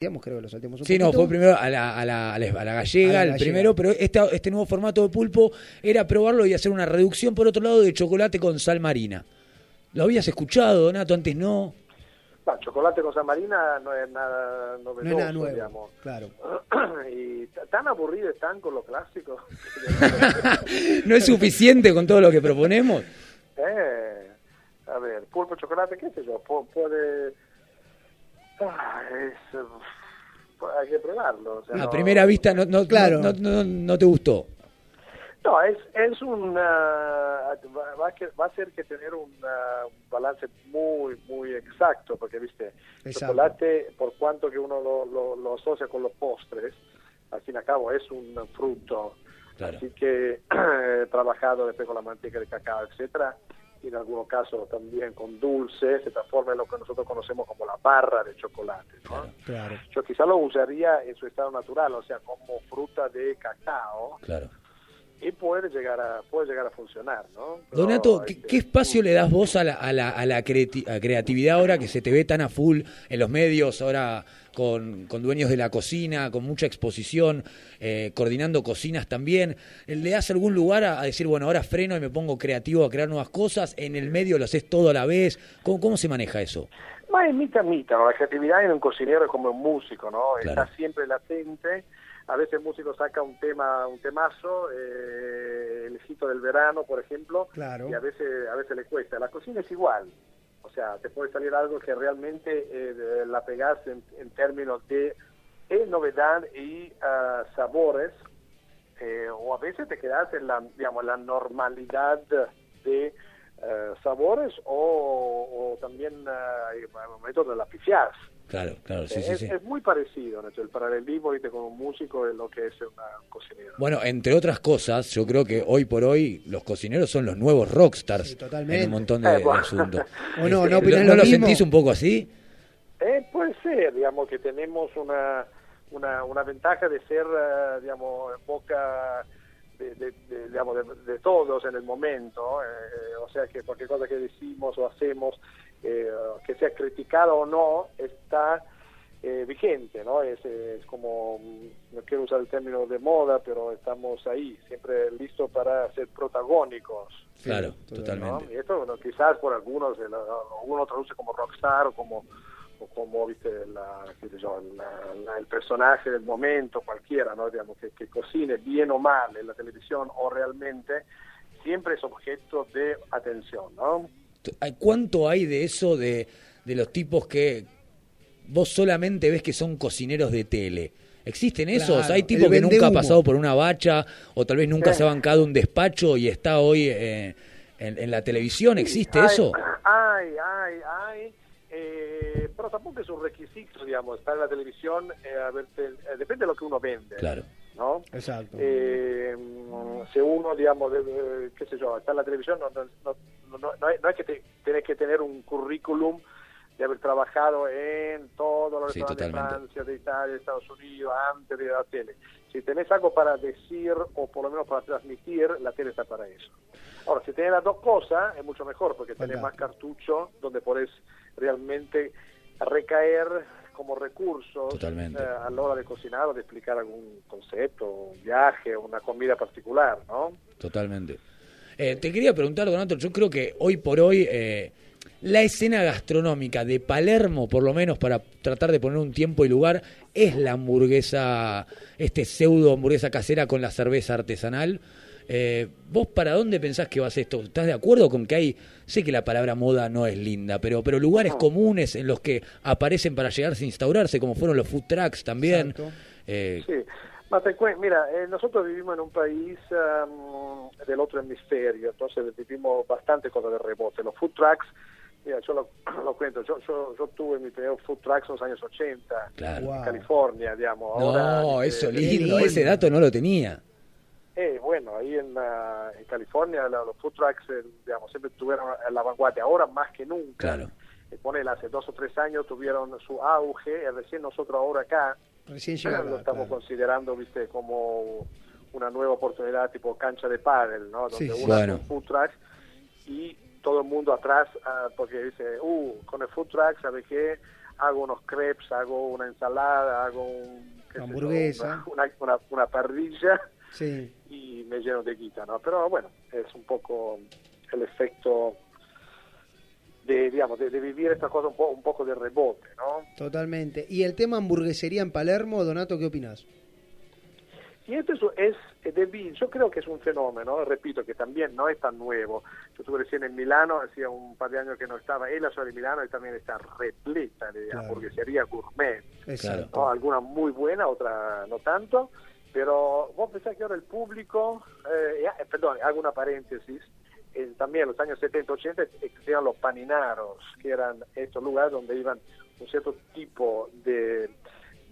digamos, creo que lo saltemos un Sí, no, fue primero a la, a la, a la- a la gallega, el primero, pero este, este nuevo formato de pulpo era probarlo y hacer una reducción, por otro lado, de chocolate con sal marina. ¿Lo habías escuchado, Donato? Antes no. No, chocolate con San Marina no es nada novedoso, No es nada nuevo, digamos. claro. y tan aburridos están con lo clásico. ¿No es suficiente con todo lo que proponemos? eh, a ver, pulpo chocolate, qué sé yo, pu- puede... Ah, es, eh, hay que probarlo. o sea, A no- primera vista no, no, Claro. no, no- no te gustó. No, es, es un... ah, va, va a que- va a ser que tener un, ah, un balance muy, muy exacto, porque, viste, el chocolate, por cuanto que uno lo, lo, lo asocia con los postres, al fin y al cabo es un fruto, Claro. así que trabajado después con la manteca de cacao, etcétera, y en algunos casos también con dulces, se transforma en lo que nosotros conocemos como la barra de chocolate, ¿no? Claro. Yo quizá lo usaría en su estado natural, o sea, como fruta de cacao, Claro. Y puede llegar a puede llegar a funcionar, ¿no? Pero, Donato, ¿qué, este, qué espacio le das vos a la, a la, a la creati- a creatividad ahora que se te ve tan a full en los medios, ahora con, con dueños de la cocina, con mucha exposición, eh, coordinando cocinas también? ¿Le das algún lugar a, decir, bueno, ahora freno y me pongo creativo a crear nuevas cosas? ¿En el medio lo haces todo a la vez? ¿Cómo, cómo se maneja eso? Ma es mitad mitad, ¿no? La creatividad en un cocinero es como un músico, ¿no? Claro. Está siempre latente. A veces el músico saca un tema, un temazo, eh, el hijito del verano, por ejemplo, Claro. y a veces, a veces le cuesta. La cocina es igual. O sea, te puede salir algo que realmente eh, la pegas en, en términos de eh, novedad y ah, sabores, eh, o a veces te quedas en la, digamos, la normalidad de eh, sabores o, o también hay momentos de la pifiás. Claro, claro, sí, sí, es, sí. es muy parecido, ¿no? el paralelismo ¿viste? con un músico es lo que es una cocinera. Bueno, entre otras cosas, yo creo que hoy por hoy los cocineros son los nuevos rockstars Sí, totalmente. en un montón de, Eh, bueno. de asuntos. ¿O no? ¿No opinás ¿no lo mismo? sentís un poco así? Eh, puede ser, digamos, que tenemos una, una, una ventaja de ser, eh, digamos, en boca de, de- de- digamos, de, todos en el momento, eh, o sea que cualquier cosa que decimos o hacemos, eh, que sea criticado o no, está eh, vigente, ¿no? Es, es como, mm, no quiero usar el término de moda, pero estamos ahí, siempre listos para ser protagónicos. Claro, Sí, ¿no? totalmente. Y esto, bueno, quizás por algunos, eh, lo- uno traduce como rockstar o como, o como viste, la, qué sé yo, la- la- el personaje del momento, cualquiera, ¿no? Digamos, que, que cocine bien o mal en la televisión o realmente, siempre es objeto de atención, ¿no? Ay, ¿Cuánto hay de eso de, de los tipos que vos solamente ves que son cocineros de tele? ¿Existen esos? Claro, ¿Hay tipos el que nunca ha pasado por una bacha o tal vez nunca se ha bancado un despacho y está hoy eh, en, en la televisión? ¿Existe Hay- eso? Hay, hay, hay. eh, pero tampoco es un requisito, digamos, estar en la televisión, eh, a verte- eh, depende de lo que uno vende, Claro. ¿no? Exacto. eh, si uno, digamos, debe- qué sé yo, está en la televisión, no, no, no, no, no hay, no hay que te- tenés que tener un currículum de haber trabajado en todos los Sí, restaurantes de. Francia, de Italia, de Estados Unidos, antes de la tele. Si tenés algo para decir o por lo menos para transmitir, la tele está para eso. Ahora, si tenés las dos cosas, es mucho mejor porque tenés más cartucho donde podés realmente recaer como recursos eh, a la hora de cocinar o de explicar algún concepto, un viaje, una comida particular, ¿no? Totalmente. Eh, te quería preguntar, Donato, yo creo que hoy por hoy eh, la escena gastronómica de Palermo, por lo menos para tratar de poner un tiempo y lugar, es la hamburguesa, este pseudo hamburguesa casera con la cerveza artesanal. Eh, ¿Vos para dónde pensás que vas esto? ¿Estás de acuerdo con que hay, sé que la palabra moda no es linda, pero, pero lugares comunes en los que aparecen para llegarse a instaurarse, como fueron los food trucks también? Eh, Sí, mira, eh, nosotros vivimos en un país am, del otro hemisferio, entonces vivimos bastante cosas de rebote. Los food trucks, mira, yo lo, lo cuento, yo, yo, yo tuve mi primer food trucks en los años 80 claro. Wow. en California, digamos. No, Ahora, eso eh, lindo, lindo. ese dato no lo tenía. Eh, bueno, ahí en, ah, en California la- los food trucks, eh, digamos, siempre estuvieron en la vanguardia, ahora más que nunca. Claro. Eh, ponele, hace dos o tres años tuvieron su auge, eh, recién nosotros ahora acá Recién lo llegado. estamos claro. considerando, viste, como una nueva oportunidad tipo cancha de pádel, ¿no? Donde Sí, uno hace Bueno. un food truck y todo el mundo atrás, ah, porque dice, uh, con el food truck, ¿sabe qué? hago unos crepes, hago una ensalada, hago un, hamburguesa, una, una, una, parrilla sí. y me lleno de guita, ¿no? Pero bueno, es un poco el efecto de, digamos, de, de vivir esta cosa un, po un poco de rebote, ¿no? Totalmente. ¿Y el tema hamburguesería en Palermo, Donato, qué opinas? Y esto es, es de, yo creo que es un fenómeno, repito, que también no es tan nuevo. Yo estuve recién en Milano, hacía un par de años que no estaba, en la ciudad de Milano y también está repleta de Claro. hamburguesería gourmet. Exacto. ¿no? Alguna muy buena, otra no tanto. Pero vos pensás que ahora el público, eh, eh, perdón, hago una paréntesis, eh, también en los años 70, 80 existían los paninaros, que eran estos lugares donde iban un cierto tipo de,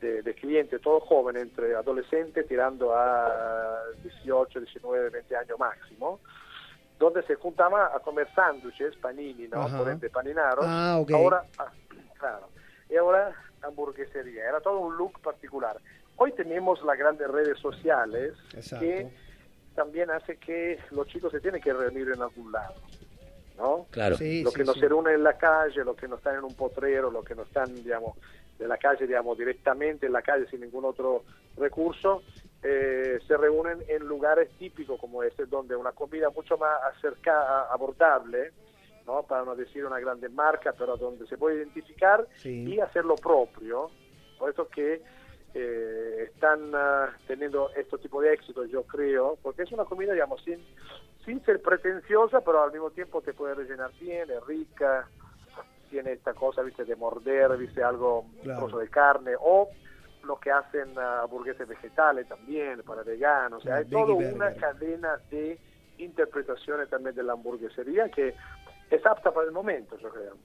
de, de clientes, todos jóvenes, entre adolescentes, tirando a 18, 19, 20 años máximo, donde se juntaban a comer sándwiches, panini, ¿no? Ajá. Por ende, paninaros. Ah. Ahora, ah, claro. Y ahora hamburguesería. Era todo un look particular. Hoy tenemos las grandes redes sociales Exacto. que también hace que los chicos se tienen que reunir en algún lado, ¿no? Claro. Sí, los sí, que no sí. se reúnen en la calle, los que no están en un potrero, los que no están, digamos, de la calle, digamos, directamente en la calle sin ningún otro recurso, eh, se reúnen en lugares típicos como este, donde una comida mucho más acerca, abordable, ¿no? para no decir una grande marca, pero donde se puede identificar Sí. y hacer lo propio. Por eso que eh, están ah, teniendo este tipo de éxito, yo creo, porque es una comida, digamos, sin, sin ser pretenciosa, pero al mismo tiempo te puede rellenar bien, es rica, tiene esta cosa, viste, de morder, viste, algo, Claro. de carne, o lo que hacen hamburguesas vegetales también, para veganos, o sea, hay toda una burger. cadena de interpretaciones también de la hamburguesería que es apta para el momento, yo creo.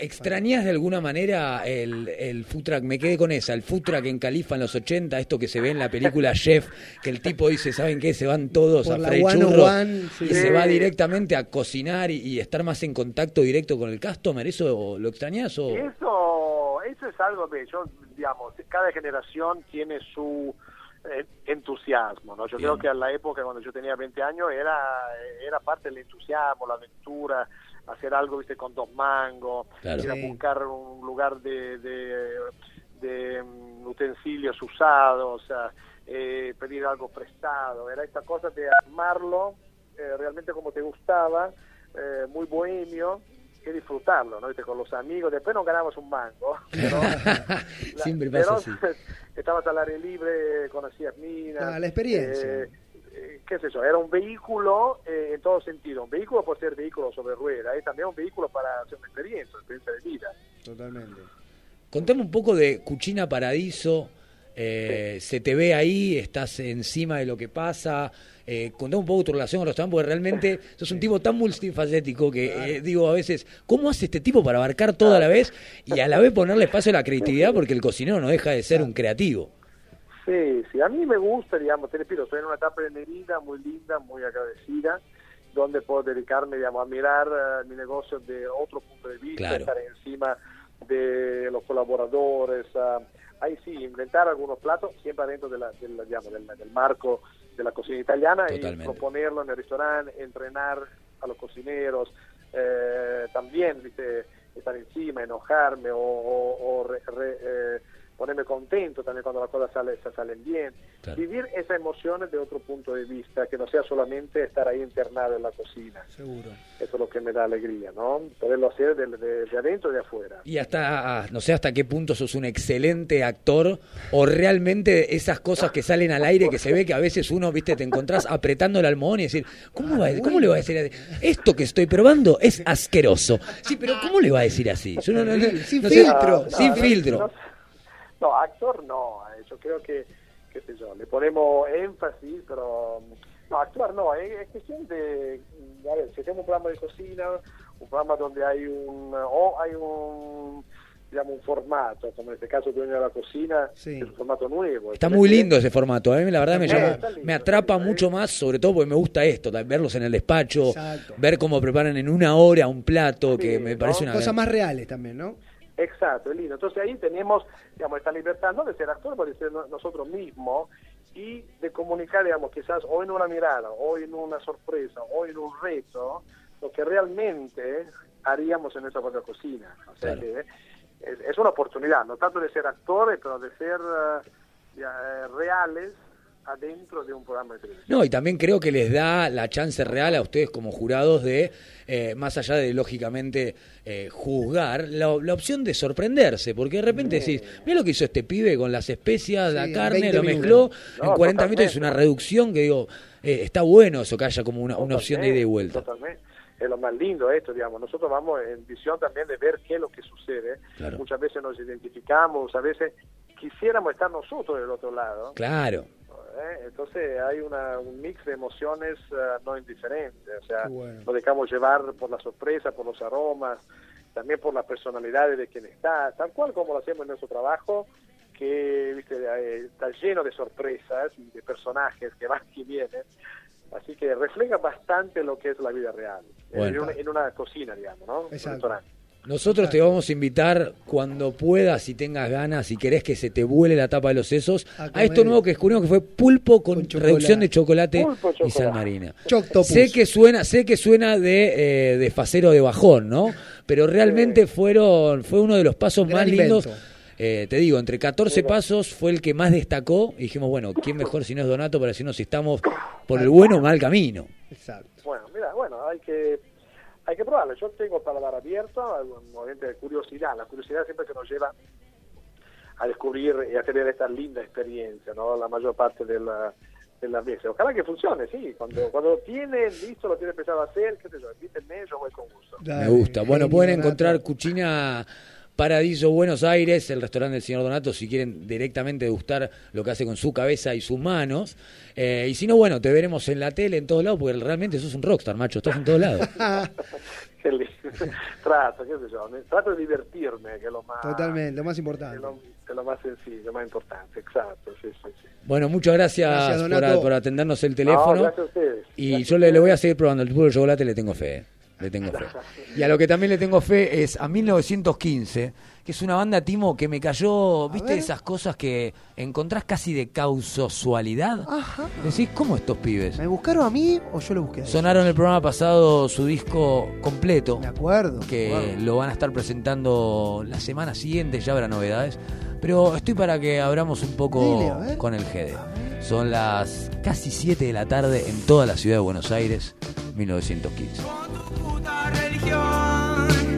¿Extrañas de alguna manera el, el food truck? Me quedé con esa, el food truck en Califa en los 80, esto que se ve en la película Chef, que el tipo dice, ¿saben qué? Se van todos Por a la freír 101, churros sí. y se va directamente a cocinar y, y estar más en contacto directo con el customer. ¿Eso lo extrañas o...? Eso, eso es algo que yo, digamos, cada generación tiene su eh, entusiasmo, ¿no? Yo Bien. creo que a la época cuando yo tenía 20 años era, era parte del entusiasmo, la aventura, hacer algo, viste, con dos mangos, Claro. ir a buscar un lugar de, de, de, mm, utensilios usados, o sea, eh, pedir algo prestado, era esta cosa de armarlo eh, realmente como te gustaba, eh, muy bohemio, que disfrutarlo, ¿no? Viste, Con los amigos, después no ganamos un mango, pero, Siempre pasa así. pero estabas al aire libre, conocías minas. Ah, la experiencia. eh, qué sé yo, era un vehículo eh, en todo sentido, un vehículo por ser vehículo sobre ruedas, y también un vehículo para hacer una experiencia, una experiencia de vida. Totalmente. Contame un poco de Cucina Paradiso. eh, Se te ve ahí, estás encima de lo que pasa. Eh, contame un poco tu relación con los restaurantes, porque realmente sos un tipo tan multifacético que eh, digo a veces, ¿cómo hace este tipo para abarcar todo a la vez y a la vez ponerle espacio a la creatividad? Porque el cocinero no deja de ser un creativo. Sí, sí, a mí me gusta, digamos, te repito, estoy en una etapa de mi vida muy linda, muy agradecida, donde puedo dedicarme, digamos, a mirar eh, mi negocio de otro punto de vista, Claro. estar encima de los colaboradores, ah, ahí sí, inventar algunos platos, siempre dentro de la, del, digamos, del, del marco de la cocina italiana Totalmente. y proponerlo en el restaurante, entrenar a los cocineros, eh, también, viste, estar encima, enojarme o, o- o re- re- eh, ponerme contento también cuando las cosas sale- se salen bien. Claro. Vivir esas emociones de otro punto de vista, que no sea solamente estar ahí internado en la cocina. Seguro. Eso es lo que me da alegría, ¿no? Poderlo hacer de, de- de adentro y de afuera. Y hasta, ah, no sé hasta qué punto sos un excelente actor o realmente esas cosas que salen al aire que se ve que a veces uno, viste, te encontrás apretando el almohón y decir, ¿cómo, va, a- cómo le va a decir así? Esto que estoy probando es asqueroso. Sí, pero ¿cómo le va a decir así? Yo no- no- no- Sin no sé, filtro. Sin no, filtro. No, no, actor no, eh, yo creo que, qué sé yo, le ponemos énfasis, pero no, actuar no, es, es cuestión de, a ver, si hacemos un programa de cocina, un programa donde hay un, o hay un, digamos, un formato, como en este caso Dueño de la Cocina, Sí. es un formato nuevo. Está muy lindo ese formato, a mí la verdad me, Eh, llama, lindo, me atrapa lindo, mucho eh. más, sobre todo porque me gusta esto, verlos en el despacho, Exacto. ver cómo preparan en una hora un plato, que me ¿no? parece una... Cosas más reales también, ¿no? Exacto, es lindo. Entonces ahí tenemos, digamos, esta libertad no de ser actor, pero de ser no- nosotros mismos y de comunicar, digamos, quizás o en una mirada, o en una sorpresa, o en un reto, lo que realmente haríamos en nuestra propia cocina. O sea Claro. que es, es una oportunidad, no tanto de ser actores, pero de ser ya, eh, reales adentro de un programa de televisión. No, y también creo que les da la chance real a ustedes como jurados de, eh, más allá de lógicamente eh, juzgar, la, la opción de sorprenderse, porque de repente decís, mira lo que hizo este pibe con las especias, Sí, la carne, 20 lo mezcló, No, en 40 minutos es una reducción que digo, eh, está bueno eso que haya como una, una opción de ida y vuelta. Totalmente. Es lo más lindo esto, digamos. Nosotros vamos en visión también de ver qué es lo que sucede. Claro. Muchas veces nos identificamos, a veces quisiéramos estar nosotros del otro lado. Claro. ¿Eh? Entonces hay una, un mix de emociones eh, no indiferentes. O sea, bueno. nos dejamos llevar por la sorpresa, por los aromas, también por las personalidades de quien está, tal cual como lo hacemos en nuestro trabajo, que viste eh, está lleno de sorpresas y de personajes que van y vienen. Así que refleja bastante lo que es la vida real, en, Bueno. una, en una cocina, digamos, ¿no? En un Exacto. restaurante. Nosotros te vamos a invitar cuando puedas, si tengas ganas, si querés que se te vuele la tapa de los sesos, A a, esto nuevo que descubrimos que fue pulpo con, reducción de chocolate, Pulpo, y sal chocolate. marina. Choctopus. Sé que suena, sé que suena de, eh, de facero de bajón, ¿no? Pero realmente fueron, fue uno de los pasos Gran más lindos. Eh, te digo, entre 14 Mira. pasos fue el que más destacó y dijimos, bueno, ¿quién mejor si no es Donato para decirnos si estamos por el bueno o mal camino? Exacto. Bueno, mira, bueno, hay que hay que probarlo. Yo tengo paladar abierto, un momento de curiosidad. La curiosidad siempre que nos lleva a descubrir y a tener esta linda experiencia, ¿no? La mayor parte de la de las veces. Ojalá que funcione, sí. Cuando cuando lo tienen listo, lo tienen empezado a hacer, qué sé yo, invítenme, yo voy con gusto. Me gusta. Bueno, pueden encontrar Cuchina Paradiso Buenos Aires, el restaurante del señor Donato, si quieren directamente degustar lo que hace con su cabeza y sus manos. Eh, y si no, bueno, te veremos en la tele, en todos lados, porque realmente sos un rockstar, macho, estás en todos lados. Trato, qué sé yo, trato de divertirme, que es lo más Totalmente, lo más importante. es lo, que lo más sencillo, lo más importante, exacto, sí, sí, sí. Bueno, muchas gracias, Gracias, por, atendernos el No, teléfono. gracias a ustedes. y Gracias yo le, le voy a seguir probando el puro chocolate, le tengo fe. Le tengo fe. Y a lo que también le tengo fe es a 1915, que es una banda, Timo, que me cayó, ¿viste esas cosas que encontrás casi de causosualidad? Ajá. Decís, ¿cómo estos pibes? ¿Me buscaron a mí o yo lo busqué a? Sonaron el programa pasado su disco completo, De acuerdo. que Wow. lo van a estar presentando la semana siguiente, ya habrá novedades. Pero estoy para que abramos un poco Dile, con el GD. Son las casi 7 de la tarde en toda la ciudad de Buenos Aires, 1915.